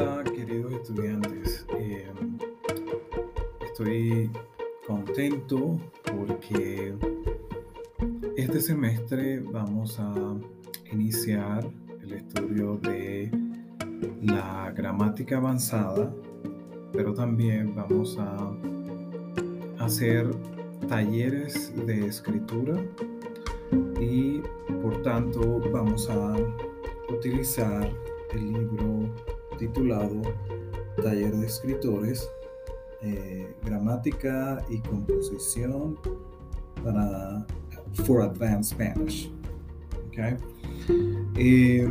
Hola queridos estudiantes, eh, estoy contento porque este semestre vamos a iniciar el estudio de la gramática avanzada, pero también vamos a hacer talleres de escritura y por tanto vamos a utilizar el libro titulado Taller de Escritores, eh, Gramática y Composición para For Advanced Spanish. Okay. Eh,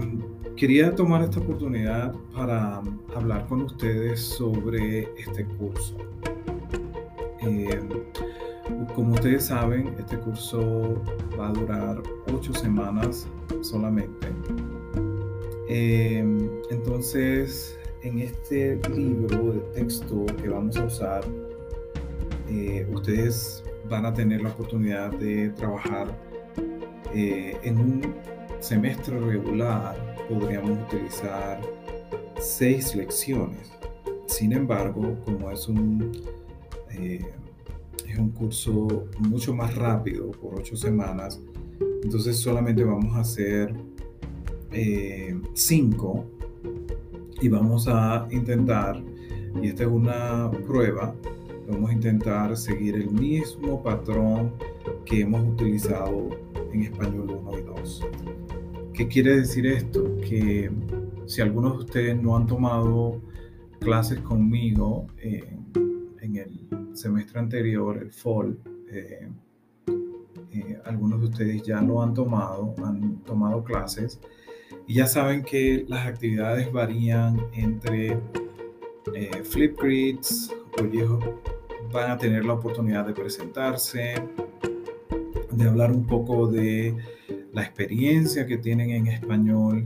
quería tomar esta oportunidad para hablar con ustedes sobre este curso. Eh, como ustedes saben, este curso va a durar ocho semanas solamente. Em, entonces, en este libro de texto que vamos a usar, eh, ustedes van a tener la oportunidad de trabajar eh, en un semestre regular. Podríamos utilizar seis lecciones. Sin embargo, como es un, eh, es un curso mucho más rápido por ocho semanas, entonces solamente vamos a hacer 5 eh, y vamos a intentar, y esta es una prueba, vamos a intentar seguir el mismo patrón que hemos utilizado en español 1 y 2. ¿Qué quiere decir esto? Que si algunos de ustedes no han tomado clases conmigo en el semestre anterior, el fall, eh, eh, algunos de ustedes ya lo han tomado, han tomado clases y ya saben que las actividades varían entre eh, Flipgrids, ellos van a tener la oportunidad de presentarse, de hablar un poco de la experiencia que tienen en español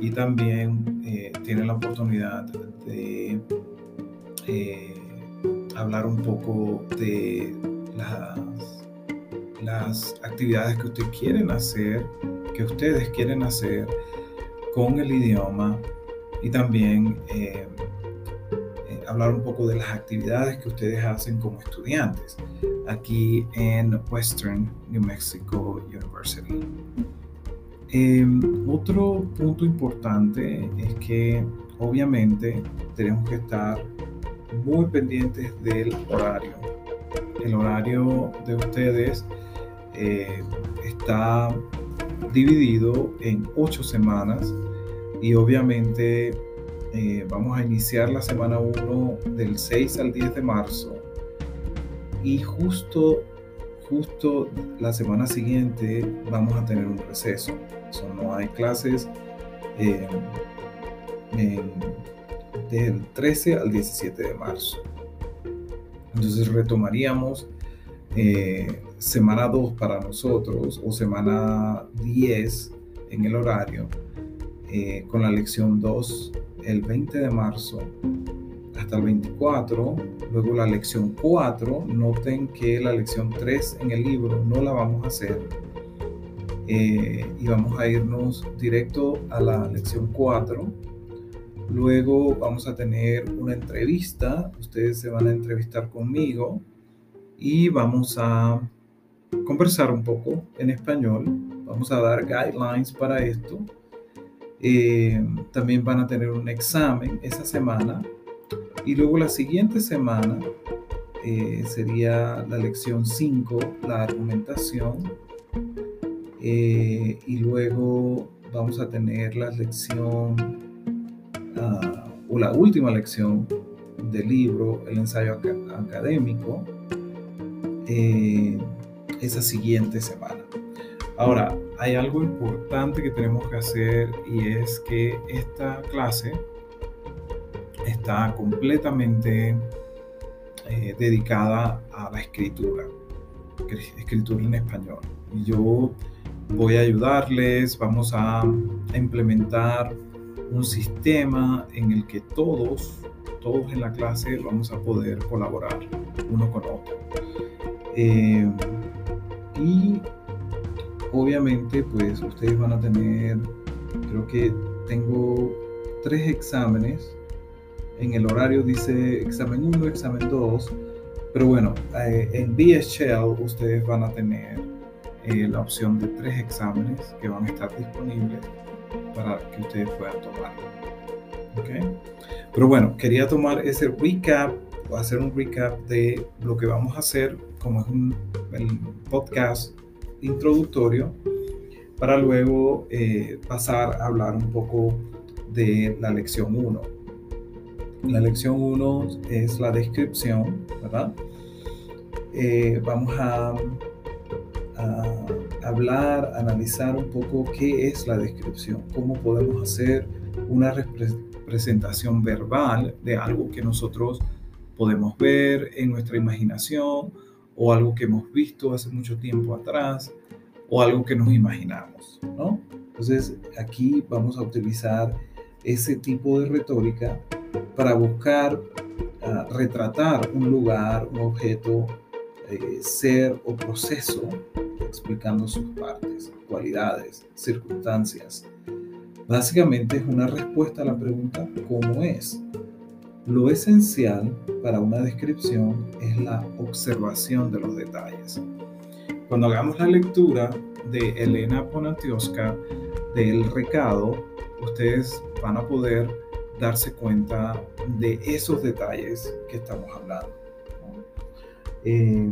y también eh, tienen la oportunidad de eh, hablar un poco de las, las actividades que ustedes quieren hacer, que ustedes quieren hacer con el idioma y también eh, eh, hablar un poco de las actividades que ustedes hacen como estudiantes aquí en Western New Mexico University. Em, otro punto importante es que obviamente tenemos que estar muy pendientes del horario. El horario de ustedes eh, está dividido en ocho semanas y obviamente eh, vamos a iniciar la semana 1 del 6 al 10 de marzo y justo, justo la semana siguiente vamos a tener un receso. Eso no hay clases eh, del 13 al 17 de marzo. Entonces retomaríamos eh, semana 2 para nosotros o semana 10 en el horario eh, con la lección 2 el 20 de marzo hasta el 24, luego la lección 4, noten que la lección 3 en el libro no la vamos a hacer eh, y vamos a irnos directo a la lección 4. Luego vamos a tener una entrevista, ustedes se van a entrevistar conmigo y vamos a conversar un poco en español. Vamos a dar guidelines para esto. Eh, también van a tener un examen esa semana. Y luego la siguiente semana eh, sería la lección 5, la argumentación. Eh, y luego vamos a tener la lección, ah, o la última lección del libro, el ensayo académico eh, esa siguiente semana. Ahora, hay algo importante que tenemos que hacer y es que esta clase está completamente eh, dedicada a la escritura, escritura en español. Yo voy a ayudarles, vamos a implementar un sistema en el que todos, todos en la clase vamos a poder colaborar uno con otro. Eh, y obviamente, pues ustedes van a tener, creo que tengo tres exámenes En el horario dice examen 1, examen 2, pero bueno, eh, en BSL ustedes van a tener eh, la opción de tres exámenes que van a estar disponibles para que ustedes puedan tomar. ¿Okay? Pero bueno, quería tomar ese recap, hacer un recap de lo que vamos a hacer, como es un podcast introductorio, para luego eh, pasar a hablar un poco de la lección 1. La lección 1 es la descripción, ¿verdad? Eh, vamos a, a, hablar, analizar un poco qué es la descripción, cómo podemos hacer una representación verbal de algo que nosotros podemos ver en nuestra imaginación o algo que hemos visto hace mucho tiempo atrás o algo que nos imaginamos, ¿no? Entonces aquí vamos a utilizar ese tipo de retórica para buscar ah, retratar un lugar, un objeto, eh, ser o proceso, explicando sus partes, cualidades, circunstancias. Básicamente es una respuesta a la pregunta ¿cómo es? Lo esencial para una descripción es la observación de los detalles. Cuando hagamos la lectura de Elena Ponatioska del recado, ustedes van a poder darse cuenta de esos detalles que estamos hablando. Eh,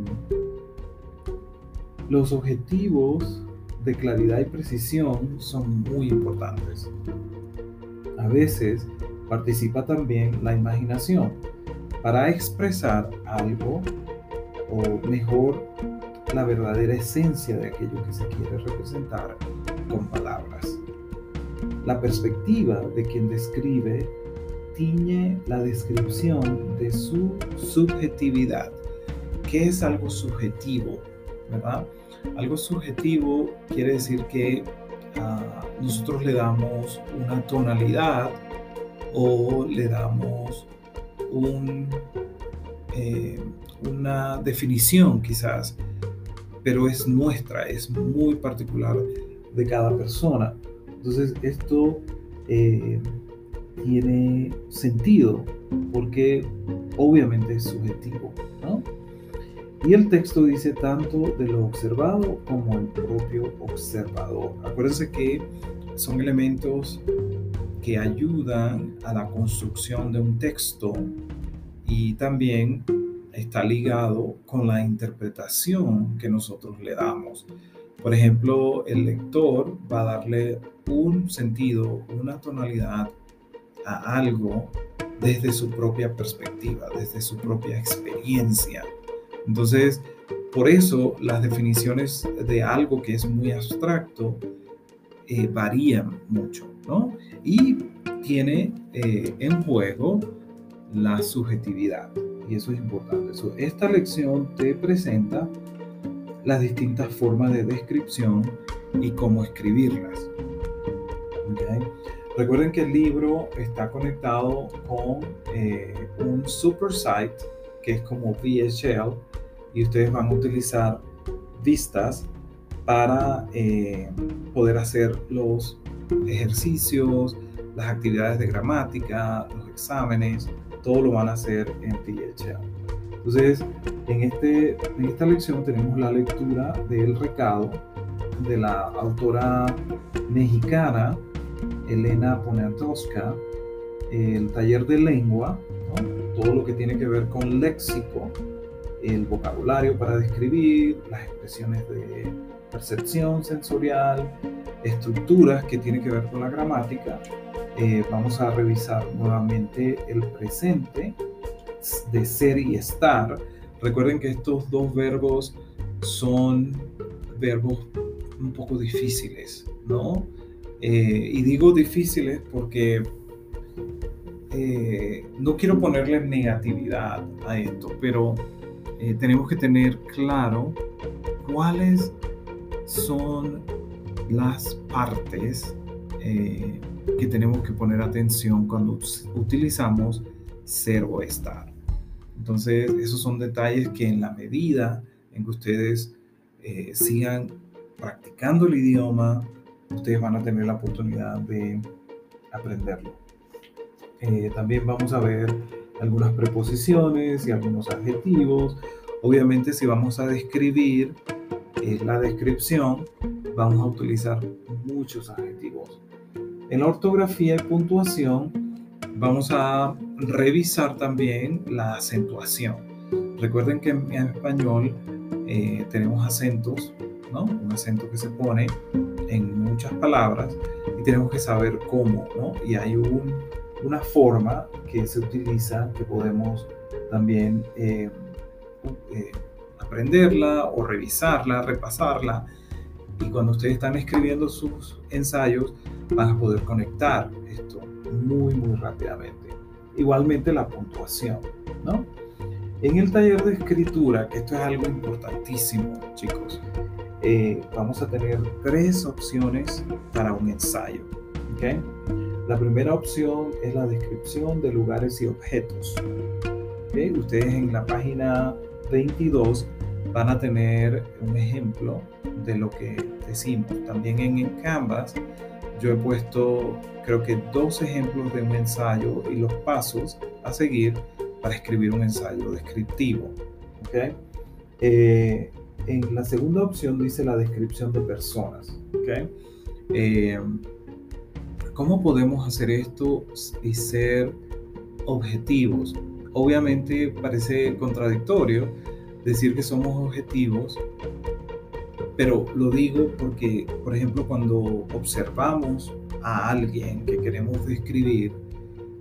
los objetivos de claridad y precisión son muy importantes. A veces participa también la imaginación para expresar algo o mejor la verdadera esencia de aquello que se quiere representar con palabras. La perspectiva de quien describe tiñe la descripción de su subjetividad. ¿Qué es algo subjetivo? ¿Verdad? Algo subjetivo quiere decir que ah, nosotros le damos una tonalidad o le damos eh, una definición quizás, pero es nuestra, es muy particular de cada persona. Entonces esto eh, tiene sentido porque obviamente es subjetivo. Y el texto dice tanto de lo observado como el propio observador. Acuérdense que son elementos que ayudan a la construcción de un texto y también está ligado con la interpretación que nosotros le damos. Por ejemplo, el lector va a darle un sentido, una tonalidad a algo desde su propia perspectiva, desde su propia experiencia. Entonces, por eso las definiciones de algo que es muy abstracto eh, varían mucho, ¿no? Y tiene eh, en juego la subjetividad, y eso es importante. esta lección te presenta las distintas formas de descripción y cómo escribirlas. Recuerden que el libro está conectado con eh, un super site que es como VHL y ustedes van a utilizar vistas para eh, poder hacer los ejercicios, las actividades de gramática, los exámenes, todo lo van a hacer en PHL. Entonces, en, este, en esta lección tenemos la lectura del recado de la autora mexicana Elena Poniatowska, el taller de lengua, todo lo que tiene que ver con léxico, el vocabulario para describir, las expresiones de percepción sensorial, estructuras que tienen que ver con la gramática. Eh, vamos a revisar nuevamente el presente de ser y estar. Recuerden que estos dos verbos son verbos un poco difíciles, ¿no? Eh, y digo difíciles porque eh, no quiero ponerle negatividad a esto, pero tenemos que tener claro cuáles son las partes eh, que tenemos que poner atención cuando utilizamos ser o estar. Entonces, esos son detalles que en la medida en que ustedes eh, sigan practicando el idioma, ustedes van a tener la oportunidad de aprenderlo. Eh, también vamos a ver algunas preposiciones y algunos adjetivos. Obviamente si vamos a describir eh, la descripción, vamos a utilizar muchos adjetivos. En la ortografía y puntuación vamos a revisar también la acentuación. Recuerden que en, español eh, tenemos acentos, ¿no? Un acento que se pone en muchas palabras y tenemos que saber cómo, ¿no? Y hay una forma que se utiliza que podemos también eh, eh, aprenderla o revisarla, repasarla. Y cuando ustedes están escribiendo sus ensayos, van a poder conectar esto muy, muy rápidamente. Igualmente la puntuación, ¿no? En el taller de escritura, que esto es algo importantísimo, chicos, eh, vamos a tener tres opciones para un ensayo. ¿okay? La primera opción es la descripción de lugares y objetos. ¿okay? Ustedes en la página 22 van a tener un ejemplo de lo que decimos. También en, Canvas yo he puesto creo que dos ejemplos de un ensayo y los pasos a seguir para escribir un ensayo descriptivo. ¿okay? Eh, en la segunda opción dice la descripción de personas. Eh, ¿Cómo podemos hacer esto y ser objetivos? Obviamente parece contradictorio decir que somos objetivos, pero lo digo porque, por ejemplo, cuando observamos a alguien que queremos describir,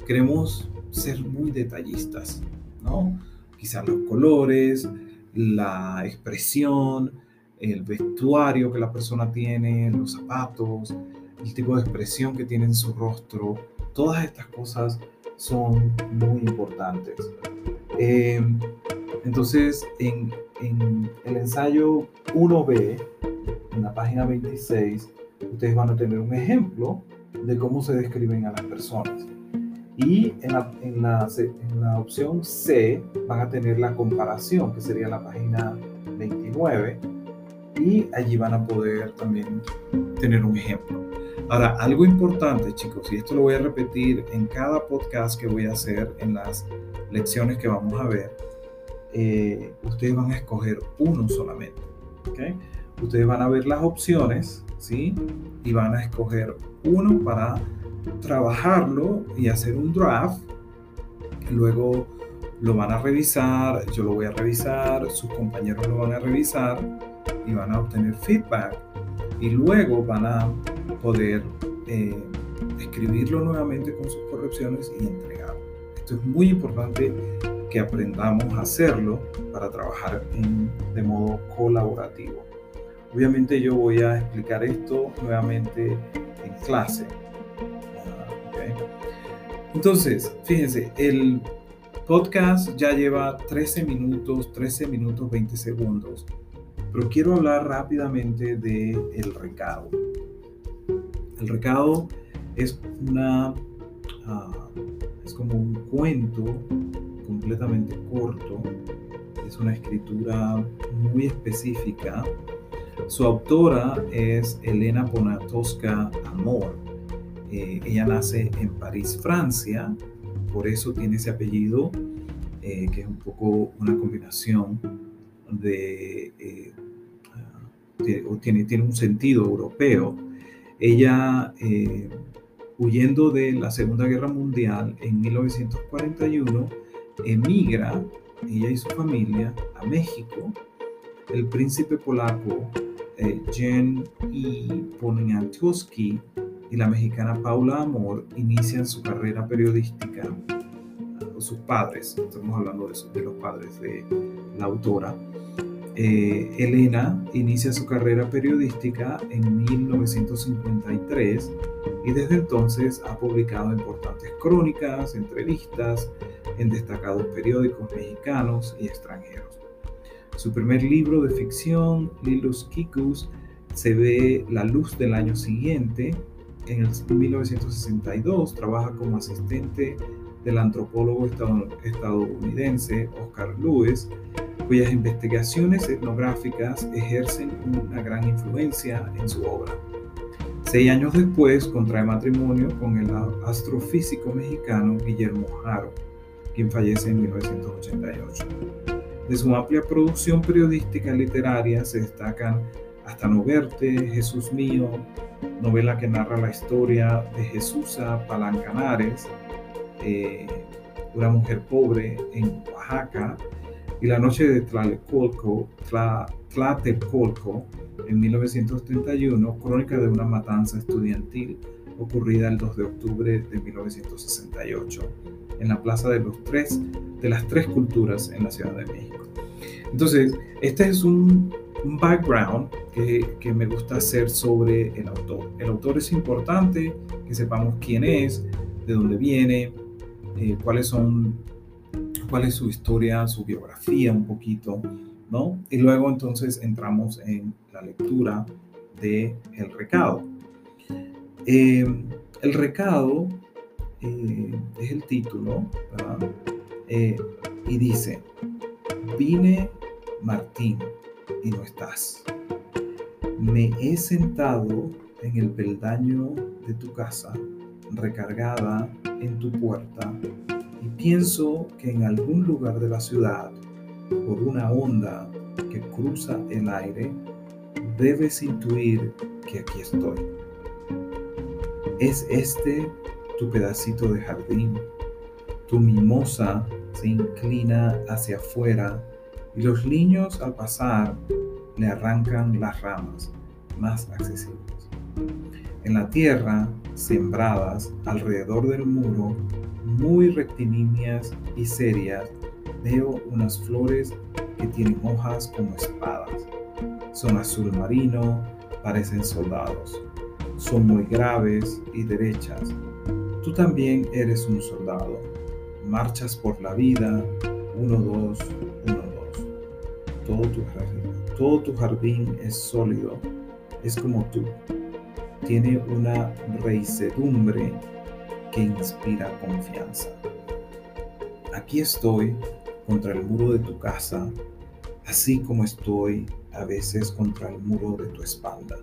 queremos ser muy detallistas, ¿no? Quizás los colores, la expresión, el vestuario que la persona tiene, los zapatos, el tipo de expresión que tiene en su rostro, todas estas cosas son muy importantes. Em, entonces, en, en, el ensayo 1B, en la página 26, ustedes van a tener un ejemplo de cómo se describen a las personas. Y en la, en, la, en la, opción C van a tener la comparación, que sería la página 29, y allí van a poder también tener un ejemplo. Ahora, algo importante, chicos, y esto lo voy a repetir en cada podcast que voy a hacer, en las lecciones que vamos a ver, eh, ustedes van a escoger uno solamente. ¿okay? Ustedes van a ver las opciones, ¿sí? Y van a escoger uno para trabajarlo y hacer un draft. Luego lo van a revisar, yo lo voy a revisar, sus compañeros lo van a revisar y van a obtener feedback. Y luego van a poder eh, escribirlo nuevamente con sus correcciones y entregarlo. Esto es muy importante que aprendamos a hacerlo para trabajar de modo colaborativo. Obviamente yo voy a explicar esto nuevamente en clase, entonces, fíjense, el podcast ya lleva 13 minutos, 13 minutos 20 segundos, pero quiero hablar rápidamente del el recado. El recado es una, ah, es como un cuento completamente corto, es una escritura muy específica. Su autora es Elena Ponatowska Amor eh, ella nace en París, Francia, por eso tiene ese apellido, eh, que es un poco una combinación de, eh, o tiene, tiene un sentido europeo. Ella, huyendo de la Segunda Guerra Mundial en 1941, emigra, ella y su familia, a México. El príncipe polaco Jen I. Poniatowski y la mexicana Paula Amor inician su carrera periodística, sus padres, estamos hablando de los padres de la autora. Eh, Elena inicia su carrera periodística en 1953 y desde entonces ha publicado importantes crónicas, entrevistas en destacados periódicos mexicanos y extranjeros. Su primer libro de ficción, Lilus Kikus, se ve la luz del año siguiente en el 1962 trabaja como asistente del antropólogo estadounidense Oscar Lewis, cuyas investigaciones etnográficas ejercen una gran influencia en su obra. Seis años después contrae matrimonio con el astrofísico mexicano Guillermo Jaro, quien fallece en 1988. De su amplia producción periodística literaria se destacan Hasta no verte, Jesús mío, novela que narra la historia de Jesús Palancanares, eh, una mujer pobre en Oaxaca, y La noche de Tlatelolco, Tlatelolco en 1931, crónica de una matanza estudiantil ocurrida el 2 de octubre de 1968 en la Plaza de, los tres, de las Tres Culturas en la Ciudad de México. Entonces, este es un, background que, que, me gusta hacer sobre el autor. El autor es importante, que sepamos quién es, de dónde viene, eh, cuáles son, cuál es su historia, su biografía un poquito, ¿no? Y luego entonces entramos en la lectura de El Recado. Eh, el Recado eh, es el título, ¿verdad? y dice, vine Martín y no estás. Me he sentado en el peldaño de tu casa recargada en tu puerta y pienso que en algún lugar de la ciudad, por una onda que cruza el aire, debes intuir que aquí estoy. Es este tu pedacito de jardín. Tu mimosa se inclina hacia afuera y los niños al pasar le arrancan las ramas más accesibles. En la tierra sembradas alrededor del muro, muy rectilíneas y serias, veo unas flores que tienen hojas como espadas. Son azul marino, parecen soldados. Son muy graves y derechas. Tú también eres un soldado. Marchas por la vida, uno, dos, uno, dos. Todo tu jardín, todo tu jardín es sólido, es como tú tiene una reisedumbre que inspira confianza. Aquí estoy contra el muro de tu casa, así como estoy a veces contra el muro de tu espalda.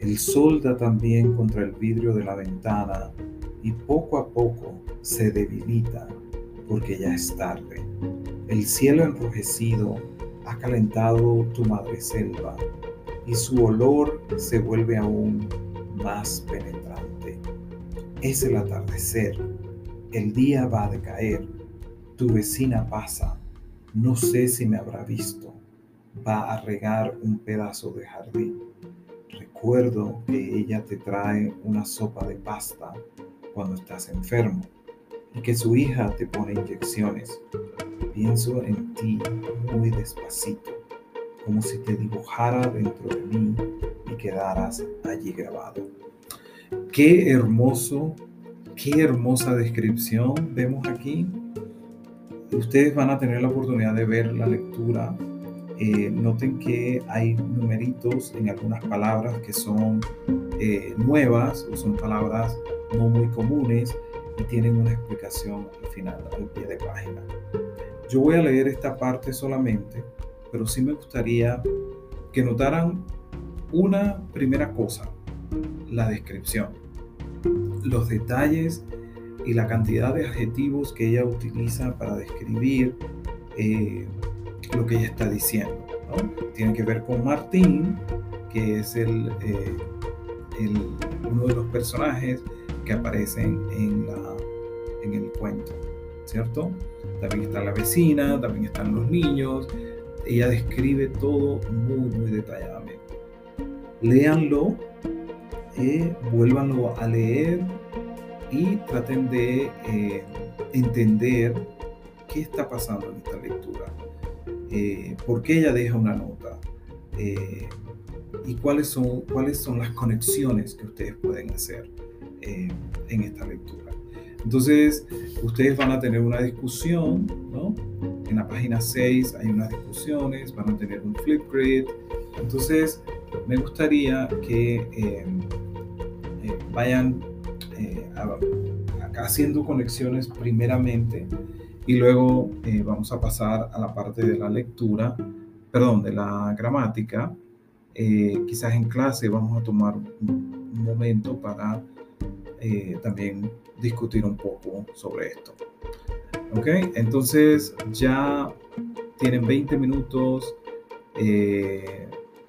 El sol da también contra el vidrio de la ventana y poco a poco se debilita porque ya es tarde. El cielo enrojecido ha calentado tu madre selva y su olor se vuelve aún más penetrante. Es el atardecer, el día va a decaer, tu vecina pasa, no sé si me habrá visto, va a regar un pedazo de jardín. Recuerdo que ella te trae una sopa de pasta cuando estás enfermo y que su hija te pone inyecciones. Pienso en ti muy despacito, como si te dibujara dentro de mí y quedaras allí grabado. Qué hermoso, qué hermosa descripción vemos aquí. Ustedes van a tener la oportunidad de ver la lectura. Eh, noten que hay numeritos en algunas palabras que son eh, nuevas o son palabras no muy comunes y tienen una explicación al final, al pie de página. Yo voy a leer esta parte solamente, pero sí me gustaría que notaran una primera cosa, la descripción, los detalles y la cantidad de adjetivos que ella utiliza para describir eh, lo que ella está diciendo. Tiene que ver con Martín, que es el, eh, uno de los personajes que aparecen en el cuento, ¿cierto? También está la vecina, también están los niños. Ella describe todo muy, muy detalladamente léanlo, eh, vuélvanlo a leer y traten de eh, entender qué está pasando en esta lectura, eh, por qué ella deja una nota y cuáles son, cuáles son las conexiones que ustedes pueden hacer en esta lectura. Entonces, ustedes van a tener una discusión, ¿no? En la página 6 hay unas discusiones, van a tener un flipgrid. Entonces, me gustaría que eh, eh, vayan eh, haciendo conexiones primeramente y luego vamos a pasar a la parte de la lectura, perdón, de la gramática quizás en clase vamos a tomar un, momento para también discutir un poco sobre esto. ¿Ok? Entonces ya tienen 20 minutos.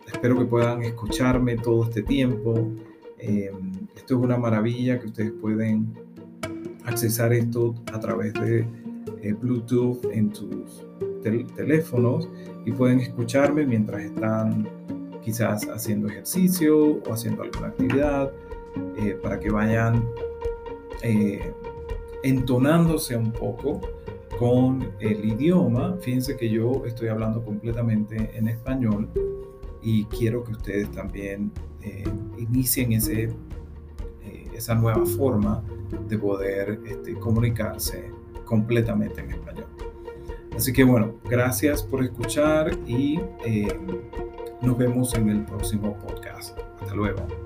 espero que puedan escucharme todo este tiempo. Esto es una maravilla que ustedes pueden accesar esto a través de eh, Bluetooth en sus teléfonos y pueden escucharme mientras están quizás haciendo ejercicio o haciendo alguna actividad eh, para que vayan eh, entonándose un poco con el idioma. Fíjense que yo estoy hablando completamente en español y quiero que ustedes también inicien ese, esa nueva forma de poder este, comunicarse completamente en español. Así que bueno, gracias por escuchar y eh, nos vemos en el próximo podcast. Hasta luego.